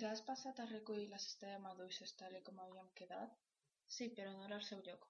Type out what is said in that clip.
Ja has passat a recollir la cesta de maduixes tal i com havíem quedat? Sí, però no era el seu lloc.